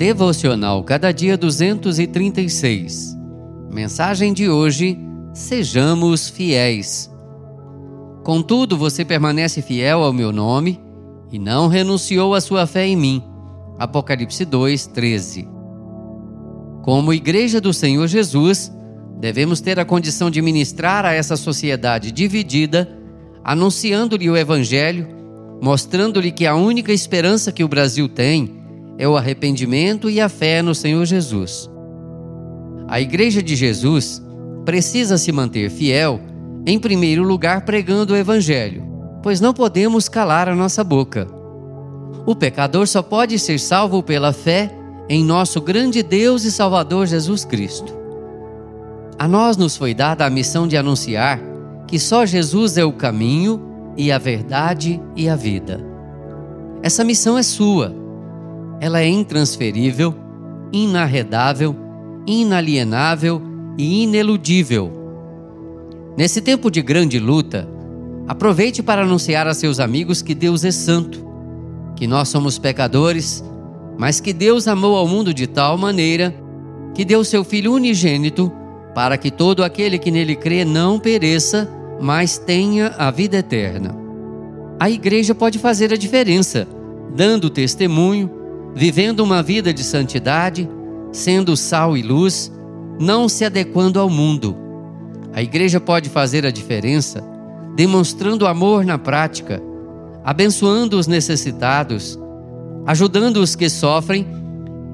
Devocional Cada Dia 236. Mensagem de hoje: Sejamos fiéis. Contudo, você permanece fiel ao meu nome e não renunciou à sua fé em mim. Apocalipse 2, 13. Como Igreja do Senhor Jesus, devemos ter a condição de ministrar a essa sociedade dividida, anunciando-lhe o Evangelho, mostrando-lhe que a única esperança que o Brasil tem é o arrependimento e a fé no Senhor Jesus. A Igreja de Jesus precisa se manter fiel, em primeiro lugar, pregando o Evangelho, pois não podemos calar a nossa boca. O pecador só pode ser salvo pela fé em nosso grande Deus e Salvador Jesus Cristo. A nós nos foi dada a missão de anunciar que só Jesus é o caminho e a verdade e a vida. Essa missão é sua ela é intransferível, inarredável, inalienável e ineludível. Nesse tempo de grande luta, aproveite para anunciar a seus amigos que Deus é santo, que nós somos pecadores, mas que Deus amou ao mundo de tal maneira que deu seu Filho unigênito para que todo aquele que nele crê não pereça, mas tenha a vida eterna. A igreja pode fazer a diferença, dando testemunho vivendo uma vida de santidade, sendo sal e luz, não se adequando ao mundo. A igreja pode fazer a diferença demonstrando amor na prática, abençoando os necessitados, ajudando os que sofrem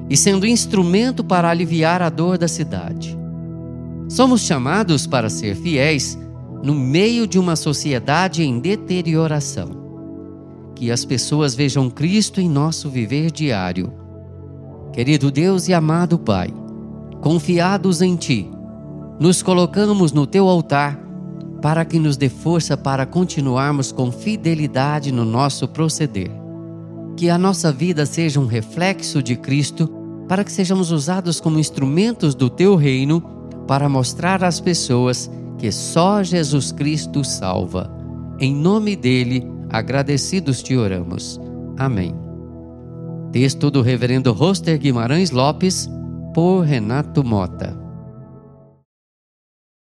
e sendo instrumento para aliviar a dor da cidade. Somos chamados para ser fiéis no meio de uma sociedade em deterioração que as pessoas vejam Cristo em nosso viver diário. Querido Deus e amado Pai, confiados em Ti, nos colocamos no Teu altar para que nos dê força para continuarmos com fidelidade no nosso proceder. Que a nossa vida seja um reflexo de Cristo, para que sejamos usados como instrumentos do Teu reino para mostrar às pessoas que só Jesus Cristo salva. Em nome dele, Agradecidos te oramos. Amém. Texto do Reverendo Roster Guimarães Lopes, por Renato Mota.